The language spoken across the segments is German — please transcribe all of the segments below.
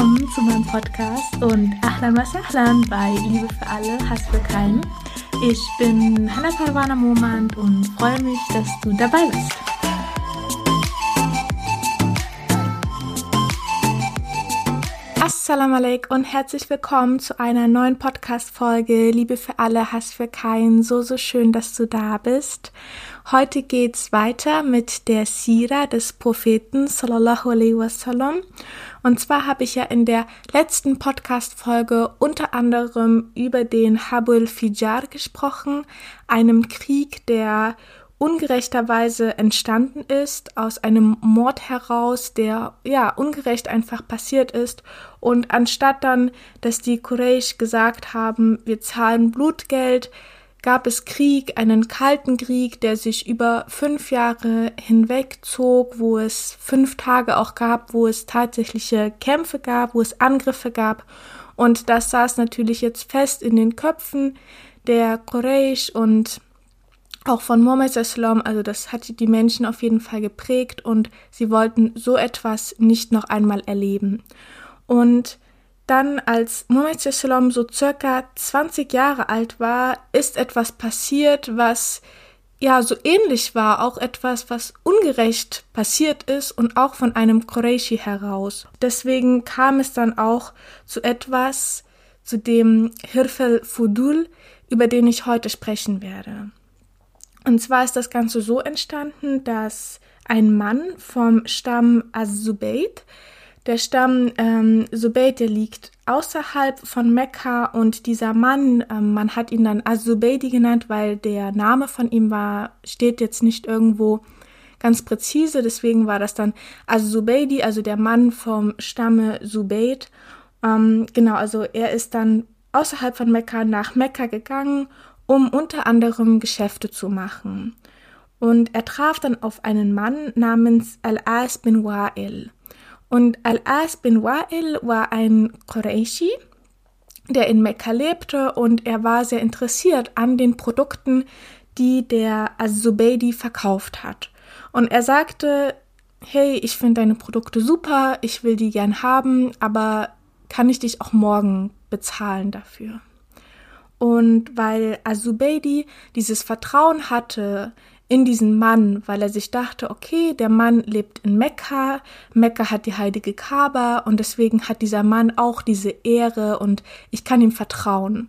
Willkommen zu meinem Podcast und Ahlan was Ahlan bei Liebe für alle, Hass für keinen. Ich bin Hannah Parwana Momand und freue mich, dass du dabei bist. Assalamu alaikum und herzlich willkommen zu einer neuen Podcast-Folge Liebe für alle, Hass für keinen. So, so schön, dass du da bist. Heute geht's weiter mit der Sira des Propheten sallallahu alaihi wasallam. Und zwar habe ich ja in der letzten Podcast-Folge unter anderem über den Habul Fijar gesprochen, einem Krieg, der ungerechterweise entstanden ist, aus einem Mord heraus, der ja ungerecht einfach passiert ist. Und anstatt dann, dass die Quraysh gesagt haben, wir zahlen Blutgeld, gab es Krieg, einen kalten Krieg, der sich über fünf Jahre hinweg zog, wo es fünf Tage auch gab, wo es tatsächliche Kämpfe gab, wo es Angriffe gab. Und das saß natürlich jetzt fest in den Köpfen der Quraysh und auch von Mohammed Islam, also das hat die Menschen auf jeden Fall geprägt und sie wollten so etwas nicht noch einmal erleben. Und dann, als Muhammad Sallam so circa 20 Jahre alt war, ist etwas passiert, was ja so ähnlich war, auch etwas, was ungerecht passiert ist und auch von einem Quraishi heraus. Deswegen kam es dann auch zu etwas, zu dem Hirfel Fudul, über den ich heute sprechen werde. Und zwar ist das Ganze so entstanden, dass ein Mann vom Stamm Az-Zubayt, der Stamm ähm, Zubayt, der liegt außerhalb von Mekka und dieser Mann, ähm, man hat ihn dann Az-Zubaydi genannt, weil der Name von ihm war, steht jetzt nicht irgendwo ganz präzise, deswegen war das dann Az-Zubaydi, also der Mann vom Stamme Zubayt. Ähm, genau, also er ist dann außerhalb von Mekka nach Mekka gegangen, um unter anderem Geschäfte zu machen. Und er traf dann auf einen Mann namens Al-As bin Wa'il. Und Al-As bin Wa'il war ein Quraishi, der in Mekka lebte und er war sehr interessiert an den Produkten, die der Az-Zubaydi verkauft hat. Und er sagte, hey, ich finde deine Produkte super, ich will die gern haben, aber kann ich dich auch morgen bezahlen dafür? Und weil Az-Zubaydi dieses Vertrauen hatte in diesen Mann, weil er sich dachte, okay, der Mann lebt in Mekka, Mekka hat die heilige Kaaba und deswegen hat dieser Mann auch diese Ehre und ich kann ihm vertrauen.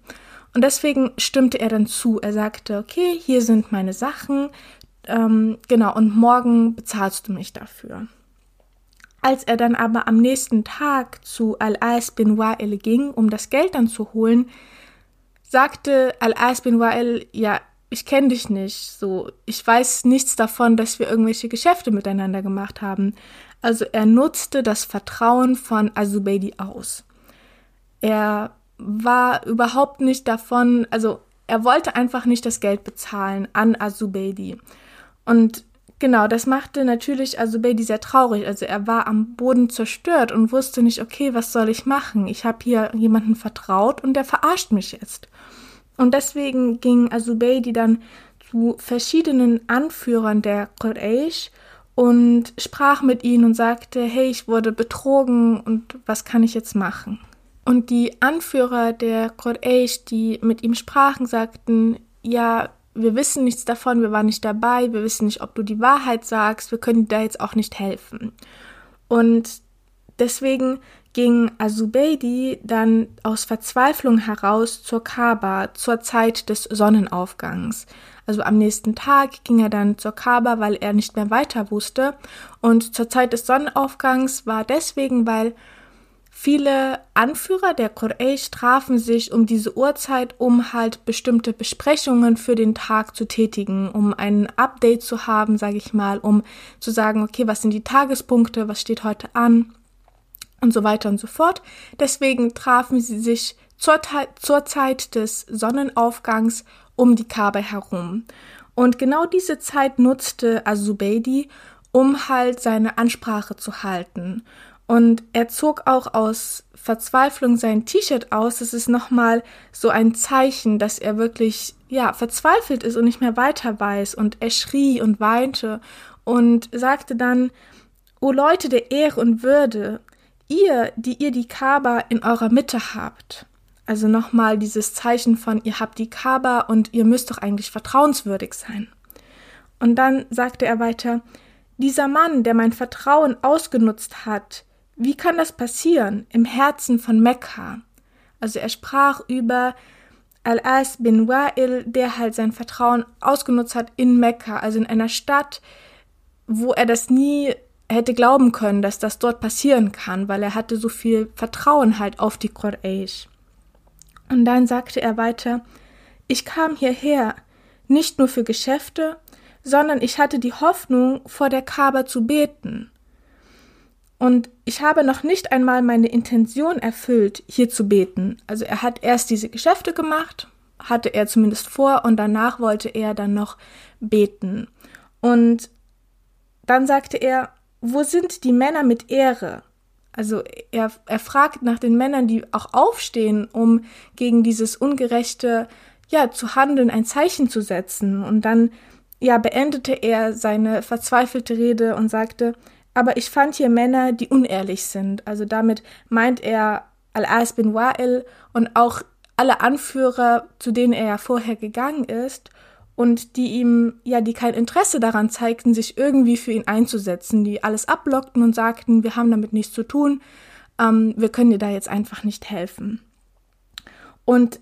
Und deswegen stimmte er dann zu. Er sagte, okay, hier sind meine Sachen, ähm, genau, und morgen bezahlst du mich dafür. Als er dann aber am nächsten Tag zu Al-As bin Wa'il ging, um das Geld dann zu holen, sagte Al-As bin Wa'il, ja, ich kenne dich nicht, so, ich weiß nichts davon, dass wir irgendwelche Geschäfte miteinander gemacht haben. Also er nutzte das Vertrauen von Azubaydi aus. Er war überhaupt nicht davon, also er wollte einfach nicht das Geld bezahlen an Azubaydi. Und genau, das machte natürlich Azubaydi sehr traurig. Also er war am Boden zerstört und wusste nicht, okay, was soll ich machen? Ich habe hier jemanden vertraut und der verarscht mich jetzt. Und deswegen ging Azubaydi dann zu verschiedenen Anführern der Quraysh und sprach mit ihnen und sagte, hey, ich wurde betrogen und was kann ich jetzt machen? Und die Anführer der Quraysh, die mit ihm sprachen, sagten, ja, wir wissen nichts davon, wir waren nicht dabei, wir wissen nicht, ob du die Wahrheit sagst, wir können dir da jetzt auch nicht helfen. Und deswegen ging Azubaydi dann aus Verzweiflung heraus zur Kaaba zur Zeit des Sonnenaufgangs. Also am nächsten Tag ging er dann zur Kaaba, weil er nicht mehr weiter wusste. Und zur Zeit des Sonnenaufgangs war deswegen, weil viele Anführer der Quraysh trafen sich um diese Uhrzeit, um halt bestimmte Besprechungen für den Tag zu tätigen, um ein Update zu haben, sage ich mal, um zu sagen, okay, was sind die Tagespunkte, was steht heute an und so weiter und so fort. Deswegen trafen sie sich zur, zur Zeit des Sonnenaufgangs um die Kaaba herum. Und genau diese Zeit nutzte Azubaydi, um halt seine Ansprache zu halten. Und er zog auch aus Verzweiflung sein T-Shirt aus. Das ist nochmal so ein Zeichen, dass er wirklich, ja, verzweifelt ist und nicht mehr weiter weiß. Und er schrie und weinte und sagte dann, O Leute der Ehre und Würde, ihr, die ihr die Kaaba in eurer Mitte habt, also nochmal dieses Zeichen von ihr habt die Kaaba und ihr müsst doch eigentlich vertrauenswürdig sein. Und dann sagte er weiter, dieser Mann, der mein Vertrauen ausgenutzt hat, wie kann das passieren im Herzen von Mekka? Also er sprach über Al-As bin Wa'il, der halt sein Vertrauen ausgenutzt hat in Mekka, also in einer Stadt, wo er das nie hätte glauben können, dass das dort passieren kann, weil er hatte so viel Vertrauen halt auf die Quraysh. Und dann sagte er weiter, ich kam hierher, nicht nur für Geschäfte, sondern ich hatte die Hoffnung, vor der Kaaba zu beten. Und ich habe noch nicht einmal meine Intention erfüllt, hier zu beten. Also er hat erst diese Geschäfte gemacht, hatte er zumindest vor, und danach wollte er dann noch beten. Und dann sagte er, wo sind die Männer mit Ehre? Also er, er fragt nach den Männern, die auch aufstehen, um gegen dieses ungerechte, ja, zu handeln, ein Zeichen zu setzen. Und dann, ja, beendete er seine verzweifelte Rede und sagte, aber ich fand hier Männer, die unehrlich sind. Also damit meint er Al-As bin Wa'il und auch alle Anführer, zu denen er ja vorher gegangen ist und die ihm, ja, die kein Interesse daran zeigten, sich irgendwie für ihn einzusetzen, die alles ablockten und sagten, wir haben damit nichts zu tun, ähm, wir können dir da jetzt einfach nicht helfen. Und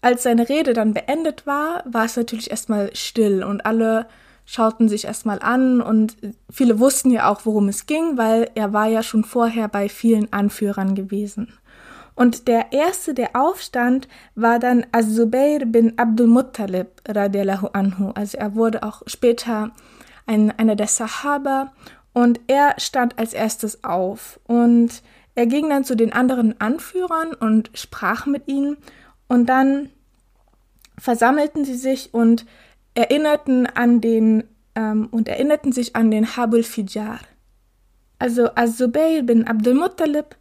als seine Rede dann beendet war, war es natürlich erstmal still und alle schauten sich erstmal an und viele wussten ja auch, worum es ging, weil er war ja schon vorher bei vielen Anführern gewesen. Und der erste, der aufstand, war dann Az-Zubair bin Abdul Muttalib radiallahu anhu. Also er wurde auch später ein, einer der Sahaba und er stand als erstes auf und er ging dann zu den anderen Anführern und sprach mit ihnen und dann versammelten sie sich und erinnerten an den ähm, und erinnerten sich an den Habul Fijar. Also Az-Zubayr bin Abdul Muttalib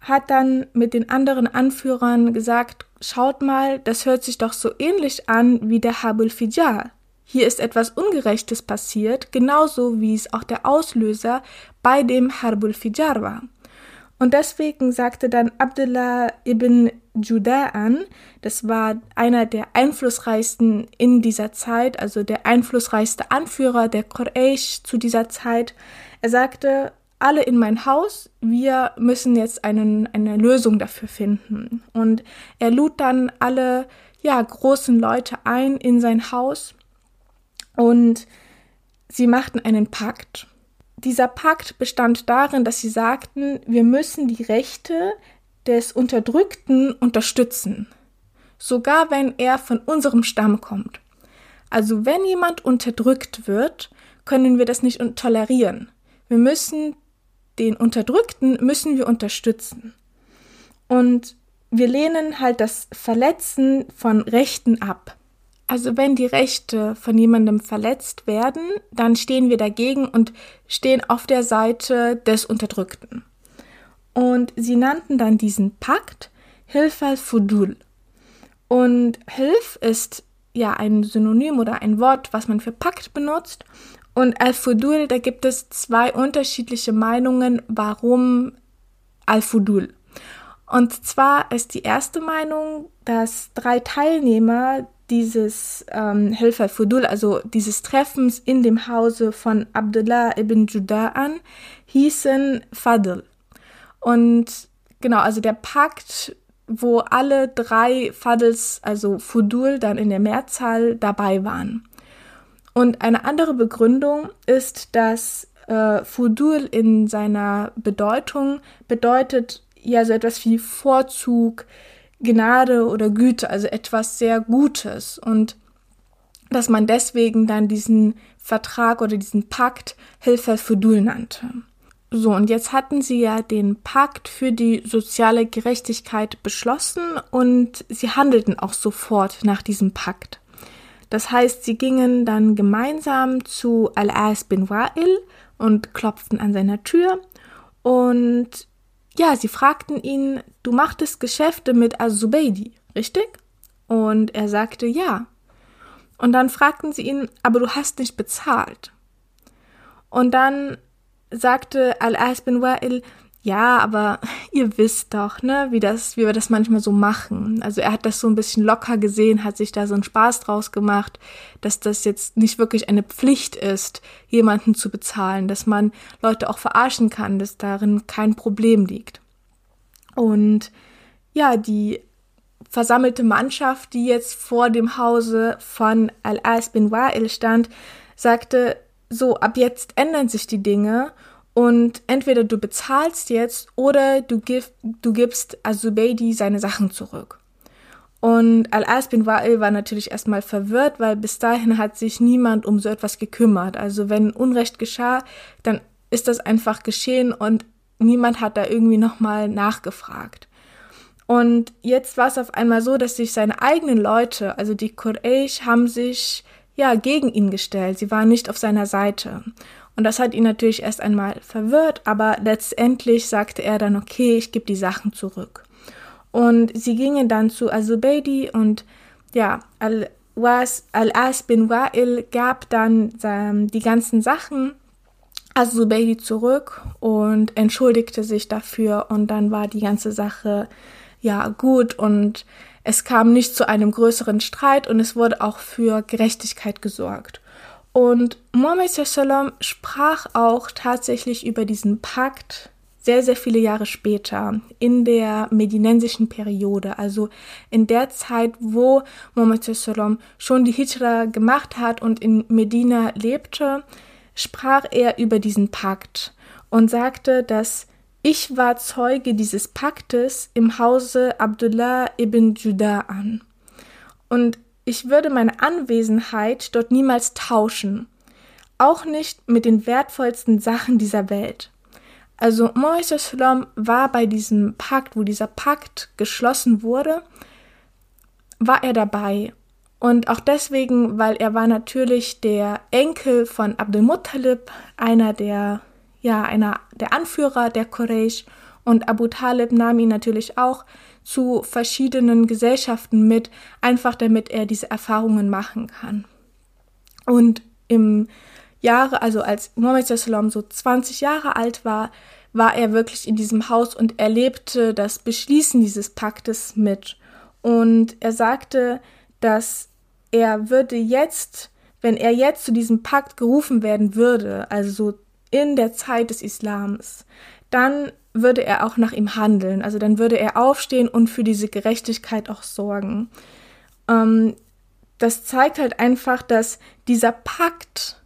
hat dann mit den anderen Anführern gesagt, schaut mal, das hört sich doch so ähnlich an wie der Habul Fijar. Hier ist etwas Ungerechtes passiert, genauso wie es auch der Auslöser bei dem Harbul Fijar war. Und deswegen sagte dann Abdullah ibn Juda'an, das war einer der einflussreichsten in dieser Zeit, also der einflussreichste Anführer der Quraysh zu dieser Zeit. Er sagte, alle in mein Haus, wir müssen jetzt einen, eine Lösung dafür finden. Und er lud dann alle, ja, großen Leute ein in sein Haus und sie machten einen Pakt. Dieser Pakt bestand darin, dass sie sagten, wir müssen die Rechte des Unterdrückten unterstützen, sogar wenn er von unserem Stamm kommt. Also wenn jemand unterdrückt wird, können wir das nicht tolerieren. Wir müssen den Unterdrückten müssen wir unterstützen. Und wir lehnen halt das Verletzen von Rechten ab. Also wenn die Rechte von jemandem verletzt werden, dann stehen wir dagegen und stehen auf der Seite des Unterdrückten. Und sie nannten dann diesen Pakt Hilf al-Fudul. Und Hilf ist ja ein Synonym oder ein Wort, was man für Pakt benutzt. Und Al-Fudul, da gibt es zwei unterschiedliche Meinungen, warum Al-Fudul. Und zwar ist die erste Meinung, dass drei Teilnehmer dieses ähm, Hilf al-Fudul, also dieses Treffens in dem Hause von Abdullah ibn Juda'an, hießen Fadl. Und genau, also der Pakt, wo alle drei Fadls, also Fudul, dann in der Mehrzahl dabei waren. Und eine andere Begründung ist, dass äh, Fudul in seiner Bedeutung bedeutet ja so etwas wie Vorzug, Gnade oder Güte, also etwas sehr Gutes. Und dass man deswegen dann diesen Vertrag oder diesen Pakt Hilfe Fudul nannte. So, und jetzt hatten sie ja den Pakt für die soziale Gerechtigkeit beschlossen und sie handelten auch sofort nach diesem Pakt. Das heißt, sie gingen dann gemeinsam zu Al-As bin Wa'il und klopften an seiner Tür und ja, sie fragten ihn, du machtest Geschäfte mit Az-Zubaydi, richtig? Und er sagte ja. Und dann fragten sie ihn, aber du hast nicht bezahlt. Und dann sagte Al-As bin Wa'il, ja, aber ihr wisst doch, ne, wie das, wie wir das manchmal so machen. Also er hat das so ein bisschen locker gesehen, hat sich da so einen Spaß draus gemacht, dass das jetzt nicht wirklich eine Pflicht ist, jemanden zu bezahlen, dass man Leute auch verarschen kann, dass darin kein Problem liegt. Und ja, die versammelte Mannschaft, die jetzt vor dem Hause von Al-As bin Wa'il stand, sagte, so, ab jetzt ändern sich die Dinge und entweder du bezahlst jetzt oder du, gib, du gibst Azubaydi seine Sachen zurück. Und Al-As bin Wa'il war natürlich erstmal verwirrt, weil bis dahin hat sich niemand um so etwas gekümmert. Also wenn Unrecht geschah, dann ist das einfach geschehen und niemand hat da irgendwie nochmal nachgefragt. Und jetzt war es auf einmal so, dass sich seine eigenen Leute, also die Quraysh, haben sich ja gegen ihn gestellt. Sie waren nicht auf seiner Seite. Und das hat ihn natürlich erst einmal verwirrt, aber letztendlich sagte er dann, okay, ich gebe die Sachen zurück. Und sie gingen dann zu Azubaydi und ja, Al-As Al bin Wa'il gab dann ähm, die ganzen Sachen Azubaydi zurück und entschuldigte sich dafür und dann war die ganze Sache ja gut und es kam nicht zu einem größeren Streit und es wurde auch für Gerechtigkeit gesorgt. Und Mohammed Sallam sprach auch tatsächlich über diesen Pakt sehr, sehr viele Jahre später, in der medinensischen Periode, also in der Zeit, wo Mohammed Sallam schon die Hijra gemacht hat und in Medina lebte, sprach er über diesen Pakt und sagte, dass ich war Zeuge dieses Paktes im Hause Abdullah ibn Judah an. Und ich würde meine Anwesenheit dort niemals tauschen, auch nicht mit den wertvollsten Sachen dieser Welt. Also Moises war bei diesem Pakt, wo dieser Pakt geschlossen wurde, war er dabei. Und auch deswegen, weil er war natürlich der Enkel von Abdul Muttalib, einer der, ja, einer der Anführer der Quraysh. Und Abu Talib nahm ihn natürlich auch zu verschiedenen Gesellschaften mit, einfach damit er diese Erfahrungen machen kann. Und im Jahre, also als Muhammad Sallam so 20 Jahre alt war, war er wirklich in diesem Haus und erlebte das Beschließen dieses Paktes mit. Und er sagte, dass er würde jetzt, wenn er jetzt zu diesem Pakt gerufen werden würde, also in der Zeit des Islams, dann würde er auch nach ihm handeln. Also dann würde er aufstehen und für diese Gerechtigkeit auch sorgen. Ähm, das zeigt halt einfach, dass dieser Pakt,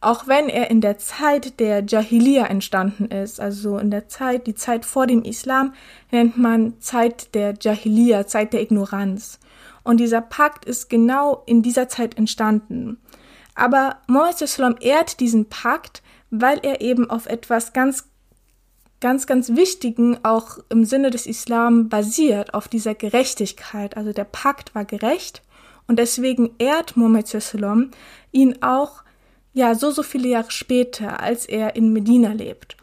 auch wenn er in der Zeit der Jahiliya entstanden ist, also in der Zeit, die Zeit vor dem Islam, nennt man Zeit der Jahiliya, Zeit der Ignoranz. Und dieser Pakt ist genau in dieser Zeit entstanden. Aber Mohammed ehrt diesen Pakt, weil er eben auf etwas ganz ganz, ganz wichtigen, auch im Sinne des Islam basiert, auf dieser Gerechtigkeit. Also der Pakt war gerecht und deswegen ehrt Muhammad Sallam ihn auch ja so, so viele Jahre später, als er in Medina lebt.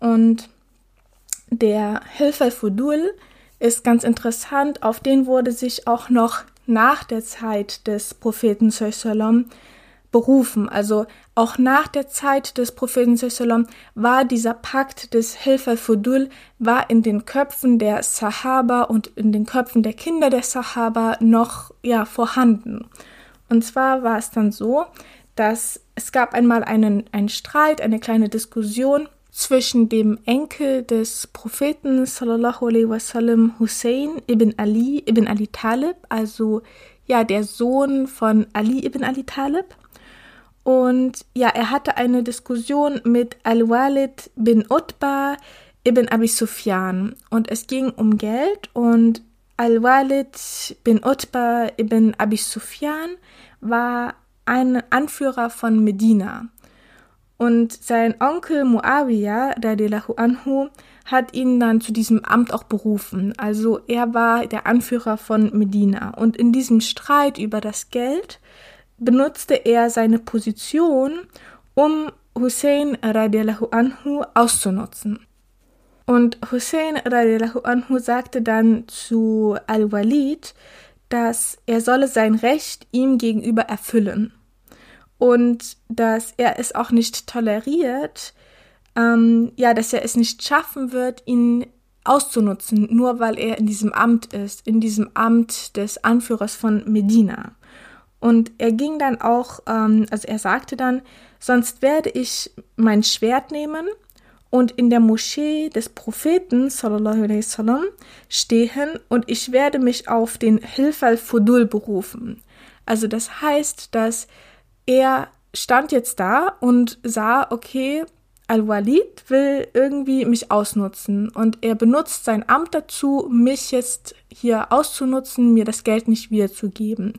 Und der Hilfe Fudul ist ganz interessant, auf den wurde sich auch noch nach der Zeit des Propheten Sallam berufen. Also auch nach der Zeit des Propheten Sallam war dieser Pakt des Hilfe Fudul war in den Köpfen der Sahaba und in den Köpfen der Kinder der Sahaba noch ja vorhanden. Und zwar war es dann so, dass es gab einmal einen, einen Streit, eine kleine Diskussion zwischen dem Enkel des Propheten sallallahu alaihi wasallam Hussein ibn Ali ibn Ali Talib, also ja der Sohn von Ali ibn Ali Talib und ja, er hatte eine Diskussion mit Al-Walid bin Utbah ibn Abi Sufyan. Und es ging um Geld und Al-Walid bin Utbah ibn Abi Sufyan war ein Anführer von Medina. Und sein Onkel Muawiyah, radiallahu anhu, hat ihn dann zu diesem Amt auch berufen. Also er war der Anführer von Medina. Und in diesem Streit über das Geld benutzte er seine Position, um Hussein radiallahu anhu auszunutzen. Und Hussein radiallahu anhu sagte dann zu Al-Walid, dass er solle sein Recht ihm gegenüber erfüllen und dass er es auch nicht toleriert, ähm, ja, dass er es nicht schaffen wird, ihn auszunutzen, nur weil er in diesem Amt ist, in diesem Amt des Anführers von Medina. Und er ging dann auch, ähm, also er sagte dann, sonst werde ich mein Schwert nehmen und in der Moschee des Propheten sallallahu alaihi wasallam stehen und ich werde mich auf den Hilf al-Fudul berufen. Also das heißt, dass er stand jetzt da und sah, okay, Al-Walid will irgendwie mich ausnutzen und er benutzt sein Amt dazu, mich jetzt hier auszunutzen, mir das Geld nicht wiederzugeben.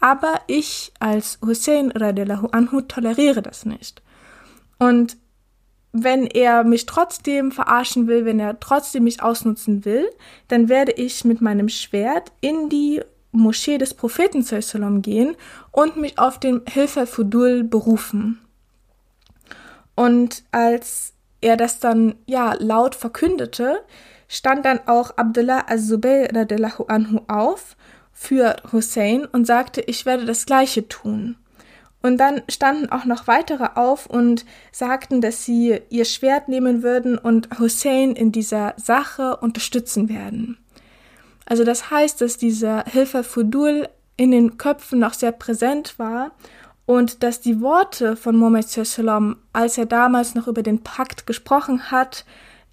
Aber ich als Hussein radiallahu anhu toleriere das nicht. Und wenn er mich trotzdem verarschen will, wenn er trotzdem mich ausnutzen will, dann werde ich mit meinem Schwert in die Moschee des Propheten sallam gehen und mich auf den Hilfe Fudul berufen. Und als er das dann ja laut verkündete, stand dann auch Abdullah az-Zubayr anhu auf für Hussein und sagte, ich werde das gleiche tun. Und dann standen auch noch weitere auf und sagten, dass sie ihr Schwert nehmen würden und Hussein in dieser Sache unterstützen werden. Also das heißt, dass dieser Hilfe Fudul in den Köpfen noch sehr präsent war und dass die Worte von Mohammed Sallam, als er damals noch über den Pakt gesprochen hat,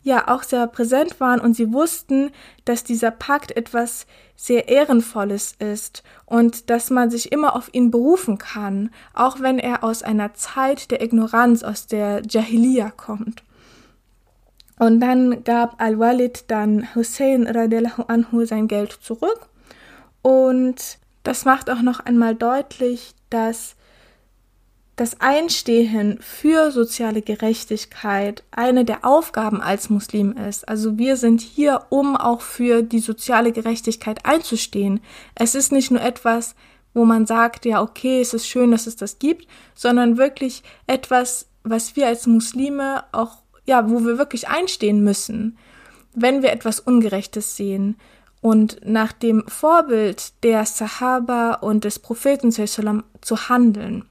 ja auch sehr präsent waren und sie wussten, dass dieser Pakt etwas sehr Ehrenvolles ist und dass man sich immer auf ihn berufen kann, auch wenn er aus einer Zeit der Ignoranz, aus der Jahiliya kommt. Und dann gab Al-Walid dann Hussein radiallahu anhu sein Geld zurück und das macht auch noch einmal deutlich, dass das Einstehen für soziale Gerechtigkeit eine der Aufgaben als Muslim ist. Also wir sind hier, um auch für die soziale Gerechtigkeit einzustehen. Es ist nicht nur etwas, wo man sagt, ja, okay, es ist schön, dass es das gibt, sondern wirklich etwas, was wir als Muslime auch, ja, wo wir wirklich einstehen müssen, wenn wir etwas Ungerechtes sehen. Und nach dem Vorbild der Sahaba und des Propheten zu handeln.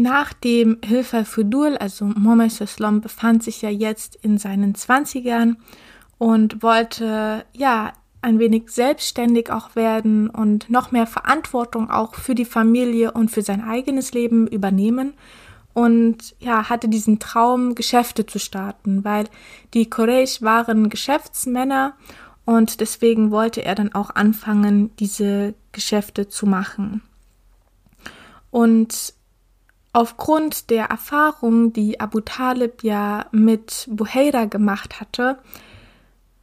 Nach dem Hilfe Fudul, also Mohammed Islam befand sich ja jetzt in seinen Zwanzigern und wollte ja ein wenig selbstständig auch werden und noch mehr Verantwortung auch für die Familie und für sein eigenes Leben übernehmen und ja, hatte diesen Traum, Geschäfte zu starten, weil die Quraysh waren Geschäftsmänner und deswegen wollte er dann auch anfangen, diese Geschäfte zu machen. Und Aufgrund der Erfahrung, die Abu Talib ja mit Buhaira gemacht hatte,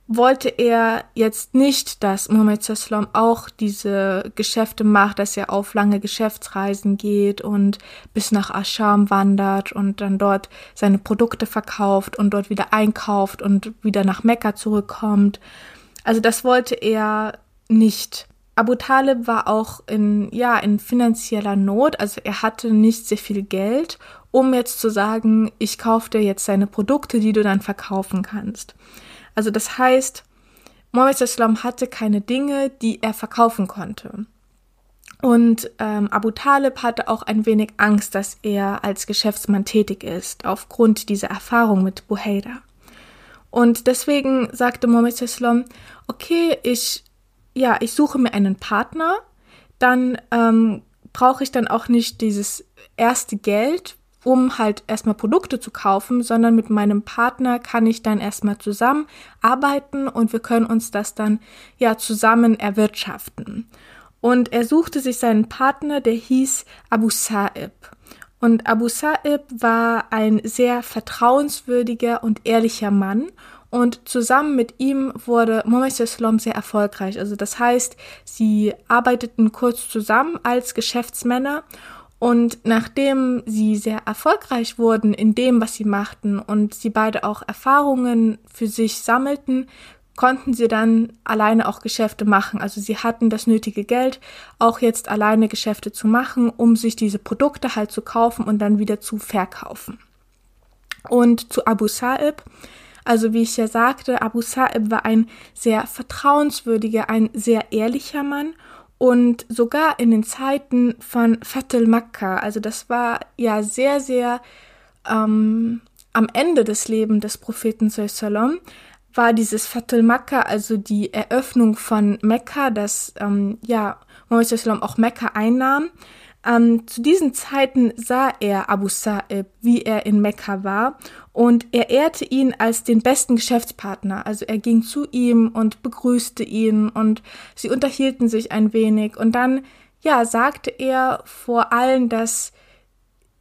wollte er jetzt nicht, dass Muhammad Sallam auch diese Geschäfte macht, dass er auf lange Geschäftsreisen geht und bis nach Ascham wandert und dann dort seine Produkte verkauft und dort wieder einkauft und wieder nach Mekka zurückkommt. Also das wollte er nicht. Abu Talib war auch in, ja, in finanzieller Not, also er hatte nicht sehr viel Geld, um jetzt zu sagen, ich kaufe dir jetzt deine Produkte, die du dann verkaufen kannst. Also das heißt, Mohammed Islam hatte keine Dinge, die er verkaufen konnte. Und ähm, Abu Talib hatte auch ein wenig Angst, dass er als Geschäftsmann tätig ist, aufgrund dieser Erfahrung mit Buhaira. Und deswegen sagte Mohammed Islam, okay, ich ja, ich suche mir einen Partner, dann ähm, brauche ich dann auch nicht dieses erste Geld, um halt erstmal Produkte zu kaufen, sondern mit meinem Partner kann ich dann erstmal zusammen arbeiten und wir können uns das dann ja zusammen erwirtschaften. Und er suchte sich seinen Partner, der hieß Abu Sa'ib. Und Abu Sa'ib war ein sehr vertrauenswürdiger und ehrlicher Mann und zusammen mit ihm wurde Mohammed Islam sehr erfolgreich. Also das heißt, sie arbeiteten kurz zusammen als Geschäftsmänner und nachdem sie sehr erfolgreich wurden in dem, was sie machten und sie beide auch Erfahrungen für sich sammelten, konnten sie dann alleine auch Geschäfte machen. Also sie hatten das nötige Geld, auch jetzt alleine Geschäfte zu machen, um sich diese Produkte halt zu kaufen und dann wieder zu verkaufen. Und zu Abu Sa'ib, also wie ich ja sagte, Abu Sa'ib war ein sehr vertrauenswürdiger, ein sehr ehrlicher Mann und sogar in den Zeiten von Fatul Makkah, also das war ja sehr, sehr ähm, am Ende des Lebens des Propheten Sallam war dieses Fatul Makkah, also die Eröffnung von Mekka, dass ähm, ja Mohammed auch Mekka einnahm. Ähm, zu diesen Zeiten sah er Abu Sa'ib, wie er in Mekka war, und er ehrte ihn als den besten Geschäftspartner. Also er ging zu ihm und begrüßte ihn und sie unterhielten sich ein wenig. Und dann, ja, sagte er vor allen, dass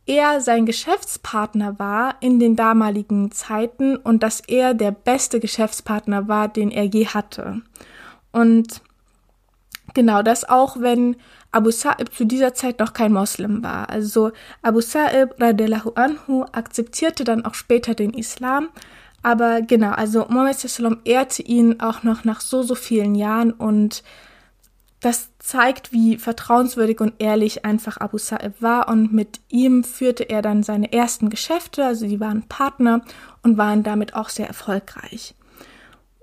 er sein Geschäftspartner war in den damaligen Zeiten und dass er der beste Geschäftspartner war, den er je hatte. Und genau das auch, wenn Abu Sa'ib zu dieser Zeit noch kein Moslem war. Also Abu Sa'ib radiallahu anhu akzeptierte dann auch später den Islam. Aber genau, also Muhammad sallam ehrte ihn auch noch nach so, so vielen Jahren und das zeigt, wie vertrauenswürdig und ehrlich einfach Abu Sa'ib war und mit ihm führte er dann seine ersten Geschäfte, also die waren Partner und waren damit auch sehr erfolgreich.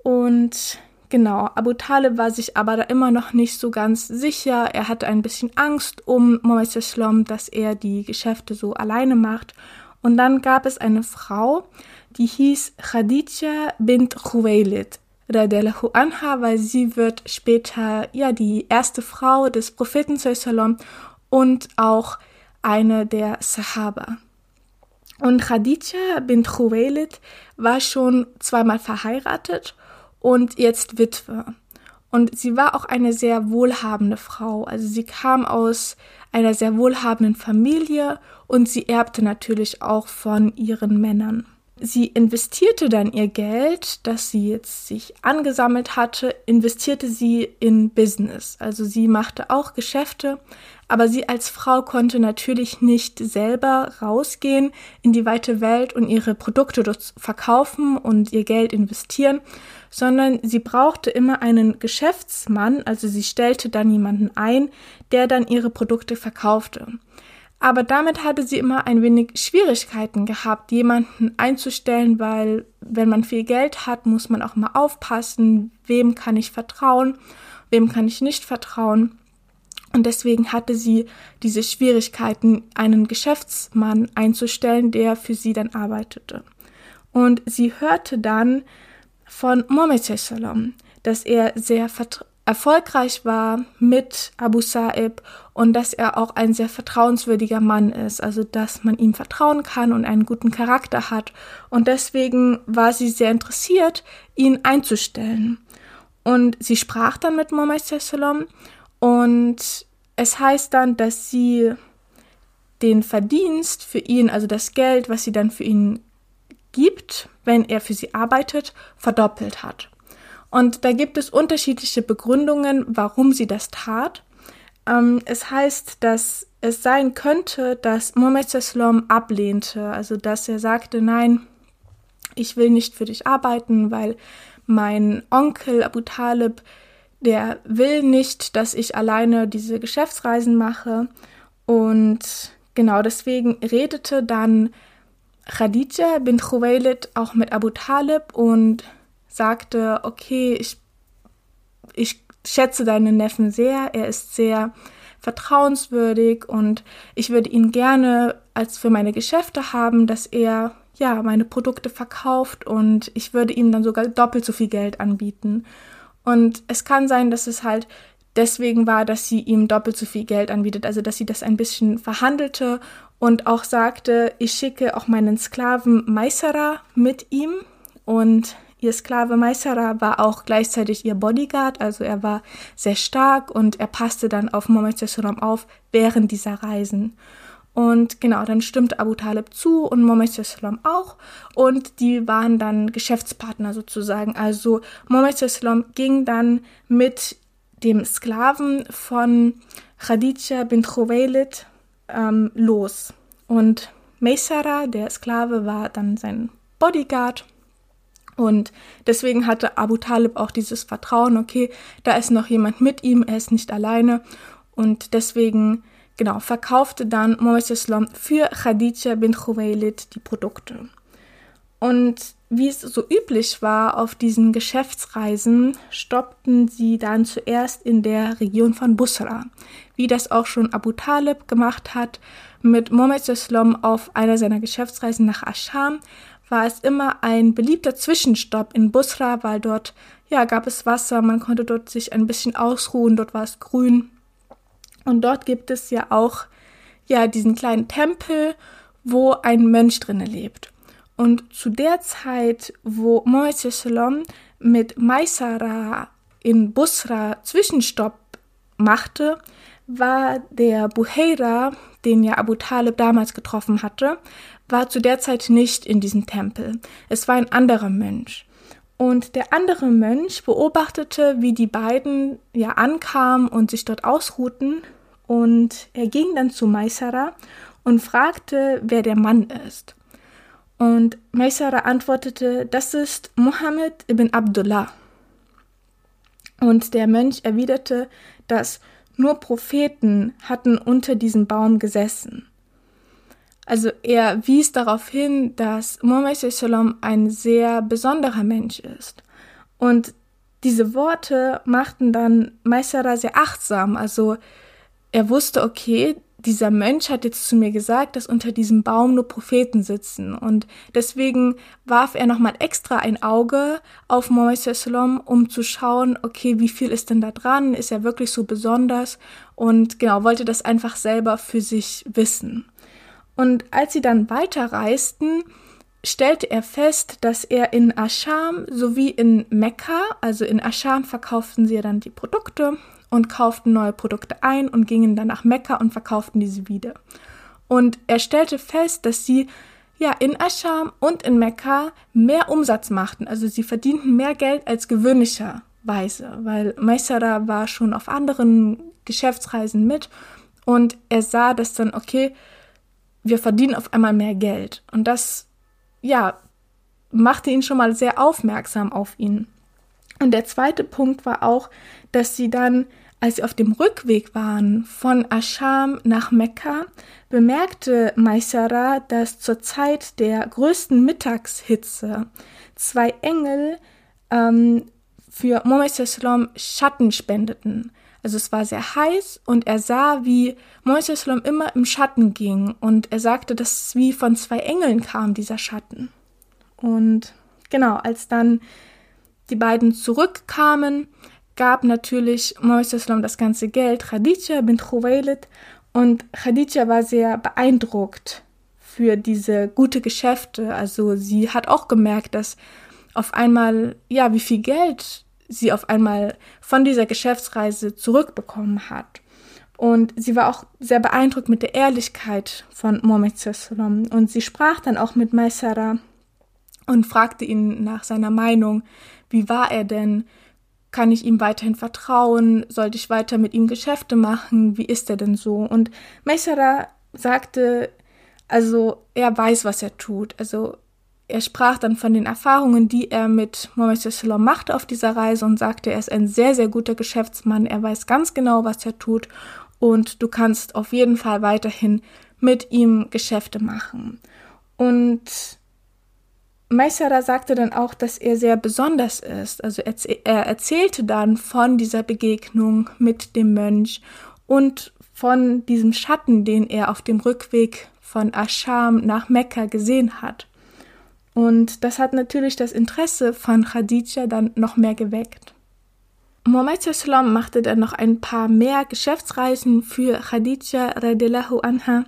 Und genau, Abu Talib war sich aber da immer noch nicht so ganz sicher. Er hatte ein bisschen Angst um Muhammad Islam, dass er die Geschäfte so alleine macht. Und dann gab es eine Frau, die hieß Khadija bint Khuwailid radiallahu anha, weil sie wird später ja die erste Frau des Propheten sallam und auch eine der Sahaba. Und Khadija bint Khuwailid war schon zweimal verheiratet und jetzt Witwe. Und sie war auch eine sehr wohlhabende Frau. Also sie kam aus einer sehr wohlhabenden Familie und sie erbte natürlich auch von ihren Männern. Sie investierte dann ihr Geld, das sie jetzt sich angesammelt hatte, investierte sie in Business. Also sie machte auch Geschäfte, aber sie als Frau konnte natürlich nicht selber rausgehen in die weite Welt und ihre Produkte verkaufen und ihr Geld investieren, sondern sie brauchte immer einen Geschäftsmann, also sie stellte dann jemanden ein, der dann ihre Produkte verkaufte. Aber damit hatte sie immer ein wenig Schwierigkeiten gehabt, jemanden einzustellen, weil wenn man viel Geld hat, muss man auch mal aufpassen, wem kann ich vertrauen, wem kann ich nicht vertrauen. Und deswegen hatte sie diese Schwierigkeiten, einen Geschäftsmann einzustellen, der für sie dann arbeitete. Und sie hörte dann von Mohammed dass er sehr erfolgreich war mit Abu Sa'ib und dass er auch ein sehr vertrauenswürdiger Mann ist, also dass man ihm vertrauen kann und einen guten Charakter hat. Und deswegen war sie sehr interessiert, ihn einzustellen. Und sie sprach dann mit Muhammad Sallam und es heißt dann, dass sie den Verdienst für ihn, also das Geld, was sie dann für ihn gibt, wenn er für sie arbeitet, verdoppelt hat. Und da gibt es unterschiedliche Begründungen, warum sie das tat. Ähm, es heißt, dass es sein könnte, dass Mohammed Sallam ablehnte, also dass er sagte, nein, ich will nicht für dich arbeiten, weil mein Onkel Abu Talib, der will nicht, dass ich alleine diese Geschäftsreisen mache. Und genau deswegen redete dann Khadija bin Khuwailid auch mit Abu Talib und sagte, okay, ich, ich schätze deinen Neffen sehr, er ist sehr vertrauenswürdig und ich würde ihn gerne als für meine Geschäfte haben, dass er ja meine Produkte verkauft und ich würde ihm dann sogar doppelt so viel Geld anbieten. Und es kann sein, dass es halt deswegen war, dass sie ihm doppelt so viel Geld anbietet, also dass sie das ein bisschen verhandelte und auch sagte, ich schicke auch meinen Sklaven Maisara mit ihm und Ihr Sklave Maisara war auch gleichzeitig ihr Bodyguard, also er war sehr stark und er passte dann auf Sallam auf während dieser Reisen. Und genau, dann stimmte Abu Talib zu und Mohammed Sallam auch. Und die waren dann Geschäftspartner sozusagen. Also Mohammed Sallam ging dann mit dem Sklaven von Khadija bin Khuwailid ähm, los. Und Maisara, der Sklave, war dann sein Bodyguard und deswegen hatte Abu Talib auch dieses Vertrauen, okay, da ist noch jemand mit ihm, er ist nicht alleine. Und deswegen, genau, verkaufte dann Mohammed Islam für Khadija bin Khuwailid die Produkte. Und wie es so üblich war auf diesen Geschäftsreisen, stoppten sie dann zuerst in der Region von Busra, wie das auch schon Abu Talib gemacht hat mit Mohammed Islam auf einer seiner Geschäftsreisen nach Ascham, war es immer ein beliebter Zwischenstopp in Busra, weil dort ja gab es Wasser, man konnte dort sich ein bisschen ausruhen, dort war es grün. Und dort gibt es ja auch ja diesen kleinen Tempel, wo ein Mönch drinne lebt. Und zu der Zeit, wo Moise mit Maisara in Busra Zwischenstopp machte, war der Buheira, den ja Abu Talib damals getroffen hatte, war zu der Zeit nicht in diesem Tempel. Es war ein anderer Mönch. Und der andere Mönch beobachtete, wie die beiden ja ankamen und sich dort ausruhten. Und er ging dann zu Maisara und fragte, wer der Mann ist. Und Maisara antwortete, das ist Muhammad ibn Abdullah. Und der Mönch erwiderte, dass nur Propheten hatten unter diesem Baum gesessen. Also er wies darauf hin, dass Muhammad Shalom ein sehr besonderer Mensch ist. Und diese Worte machten dann Maisara sehr achtsam. Also er wusste, okay, dieser Mönch hat jetzt zu mir gesagt, dass unter diesem Baum nur Propheten sitzen. Und deswegen warf er nochmal extra ein Auge auf Mohammed um zu schauen, okay, wie viel ist denn da dran? Ist er wirklich so besonders? Und genau, wollte das einfach selber für sich wissen. Und als sie dann weiterreisten, stellte er fest, dass er in Ascham sowie in Mekka, also in Ascham verkauften sie dann die Produkte und kauften neue Produkte ein und gingen dann nach Mekka und verkauften diese wieder. Und er stellte fest, dass sie ja in Ascham und in Mekka mehr Umsatz machten, also sie verdienten mehr Geld als gewöhnlicherweise, weil Maisara war schon auf anderen Geschäftsreisen mit und er sah das dann, okay, wir verdienen auf einmal mehr Geld. Und das, ja, machte ihn schon mal sehr aufmerksam auf ihn. Und der zweite Punkt war auch, dass sie dann als sie auf dem Rückweg waren von Ascham nach Mekka, bemerkte Maisara, dass zur Zeit der größten Mittagshitze zwei Engel ähm, für Mohammed Schatten spendeten. Also es war sehr heiß und er sah, wie Mohammed immer im Schatten ging und er sagte, dass es wie von zwei Engeln kam, dieser Schatten. Und genau, als dann die beiden zurückkamen, gab natürlich Mohammed das ganze Geld Khadija bin Khuwailid und Khadija war sehr beeindruckt für diese gute Geschäfte. Also sie hat auch gemerkt, dass auf einmal, ja, wie viel Geld sie auf einmal von dieser Geschäftsreise zurückbekommen hat. Und sie war auch sehr beeindruckt mit der Ehrlichkeit von Mohammed Und sie sprach dann auch mit Maisara und fragte ihn nach seiner Meinung, wie war er denn, kann ich ihm weiterhin vertrauen? Sollte ich weiter mit ihm Geschäfte machen? Wie ist er denn so? Und Meisara sagte, also er weiß, was er tut. Also er sprach dann von den Erfahrungen, die er mit Mohammed Sallam machte auf dieser Reise und sagte, er ist ein sehr, sehr guter Geschäftsmann. Er weiß ganz genau, was er tut. Und du kannst auf jeden Fall weiterhin mit ihm Geschäfte machen. Und Maisara sagte dann auch, dass er sehr besonders ist. Also er erzählte dann von dieser Begegnung mit dem Mönch und von diesem Schatten, den er auf dem Rückweg von Ascham nach Mekka gesehen hat. Und das hat natürlich das Interesse von Khadija dann noch mehr geweckt. Muhammad Sallam machte dann noch ein paar mehr Geschäftsreisen für Khadija radiallahu anha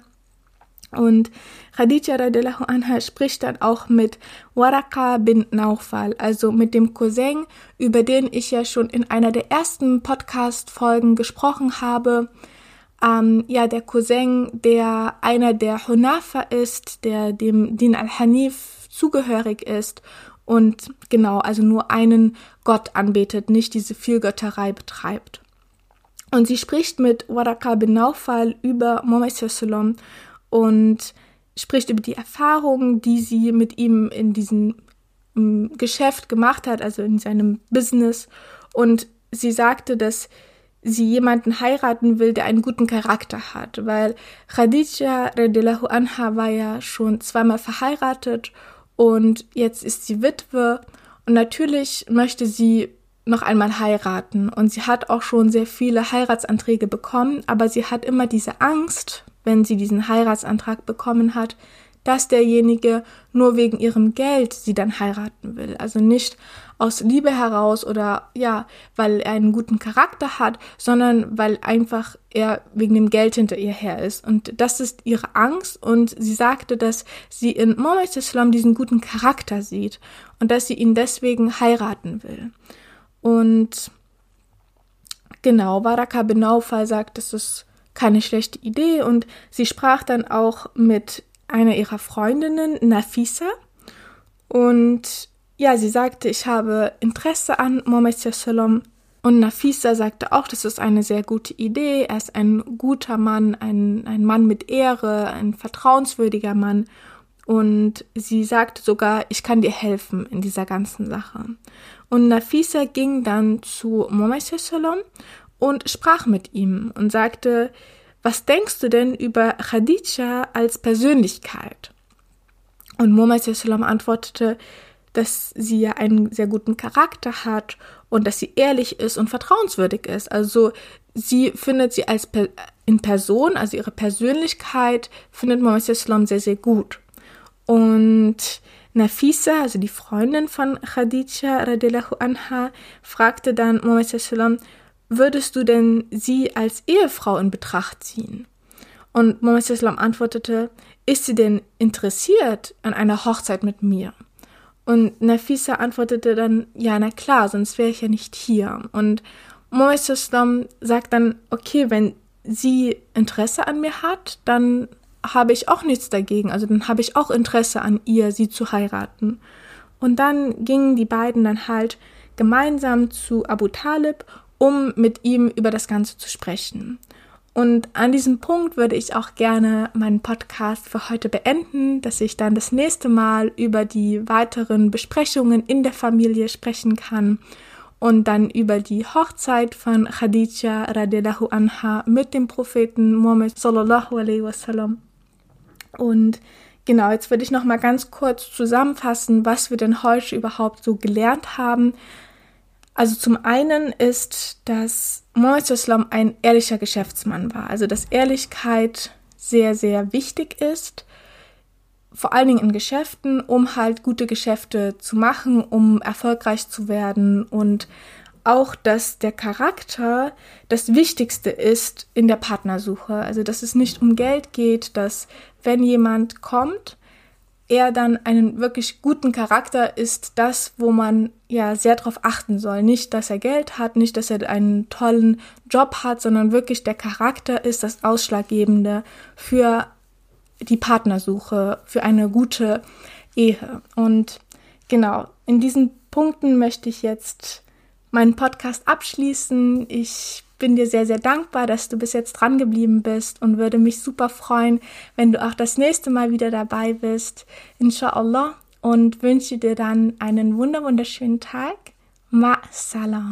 und Khadija radiallahu anha spricht dann auch mit Waraka bin Naufal, also mit dem Cousin, über den ich ja schon in einer der ersten Podcast-Folgen gesprochen habe. Ähm, ja, der Cousin, der einer der Hunafa ist, der dem Din al-Hanif zugehörig ist und genau, also nur einen Gott anbetet, nicht diese Vielgötterei betreibt. Und sie spricht mit Waraka bin Naufal über Muhammad sallam und spricht über die Erfahrungen, die sie mit ihm in diesem mm, Geschäft gemacht hat, also in seinem Business. Und sie sagte, dass sie jemanden heiraten will, der einen guten Charakter hat, weil Khadija radiallahu anha war ja schon zweimal verheiratet und jetzt ist sie Witwe. Und natürlich möchte sie noch einmal heiraten. Und sie hat auch schon sehr viele Heiratsanträge bekommen, aber sie hat immer diese Angst, wenn sie diesen Heiratsantrag bekommen hat, dass derjenige nur wegen ihrem Geld sie dann heiraten will. Also nicht aus Liebe heraus oder ja, weil er einen guten Charakter hat, sondern weil einfach er wegen dem Geld hinter ihr her ist. Und das ist ihre Angst. Und sie sagte, dass sie in Mohammed Islam diesen guten Charakter sieht und dass sie ihn deswegen heiraten will. Und genau, Baraka bin Naufal sagt, das ist keine schlechte Idee und sie sprach dann auch mit einer ihrer Freundinnen, Nafisa, und ja, sie sagte, ich habe Interesse an Mohammed Sallam und Nafisa sagte auch, das ist eine sehr gute Idee. Er ist ein guter Mann, ein, ein Mann mit Ehre, ein vertrauenswürdiger Mann. Und sie sagte sogar, ich kann dir helfen in dieser ganzen Sache. Und Nafisa ging dann zu Mohammed Sallam und sprach mit ihm und sagte, was denkst du denn über Khadija als Persönlichkeit? Und Mohammed Sallam antwortete, dass sie ja einen sehr guten Charakter hat und dass sie ehrlich ist und vertrauenswürdig ist. Also sie findet sie als per in Person, also ihre Persönlichkeit, findet Mohammed Islam sehr, sehr gut. Und Nafisa, also die Freundin von Khadija radiallahu anha, fragte dann Mohammed Islam, würdest du denn sie als Ehefrau in Betracht ziehen? Und Mohammed Islam antwortete, ist sie denn interessiert an einer Hochzeit mit mir? Und Nafisa antwortete dann, ja, na klar, sonst wäre ich ja nicht hier. Und Mohammed Islam sagt dann, okay, wenn sie Interesse an mir hat, dann habe ich auch nichts dagegen. Also dann habe ich auch Interesse an ihr, sie zu heiraten. Und dann gingen die beiden dann halt gemeinsam zu Abu Talib, um mit ihm über das Ganze zu sprechen. Und an diesem Punkt würde ich auch gerne meinen Podcast für heute beenden, dass ich dann das nächste Mal über die weiteren Besprechungen in der Familie sprechen kann und dann über die Hochzeit von Khadija radiallahu anha mit dem Propheten Muhammad sallallahu alaihi wasallam. Und genau, jetzt würde ich noch mal ganz kurz zusammenfassen, was wir denn heute überhaupt so gelernt haben. Also zum einen ist, dass Mohammed Islam ein ehrlicher Geschäftsmann war. Also dass Ehrlichkeit sehr, sehr wichtig ist. Vor allen Dingen in Geschäften, um halt gute Geschäfte zu machen, um erfolgreich zu werden und auch, dass der Charakter das Wichtigste ist in der Partnersuche. Also, dass es nicht um Geld geht, dass wenn jemand kommt, er dann einen wirklich guten Charakter ist das, wo man ja sehr darauf achten soll. Nicht, dass er Geld hat, nicht, dass er einen tollen Job hat, sondern wirklich der Charakter ist das Ausschlaggebende für die Partnersuche, für eine gute Ehe. Und genau, in diesen Punkten möchte ich jetzt meinen Podcast abschließen. Ich bin dir sehr, sehr dankbar, dass du bis jetzt dran geblieben bist und würde mich super freuen, wenn du auch das nächste Mal wieder dabei bist. Inshallah. Und wünsche dir dann einen wunderschönen Tag. Ma salam.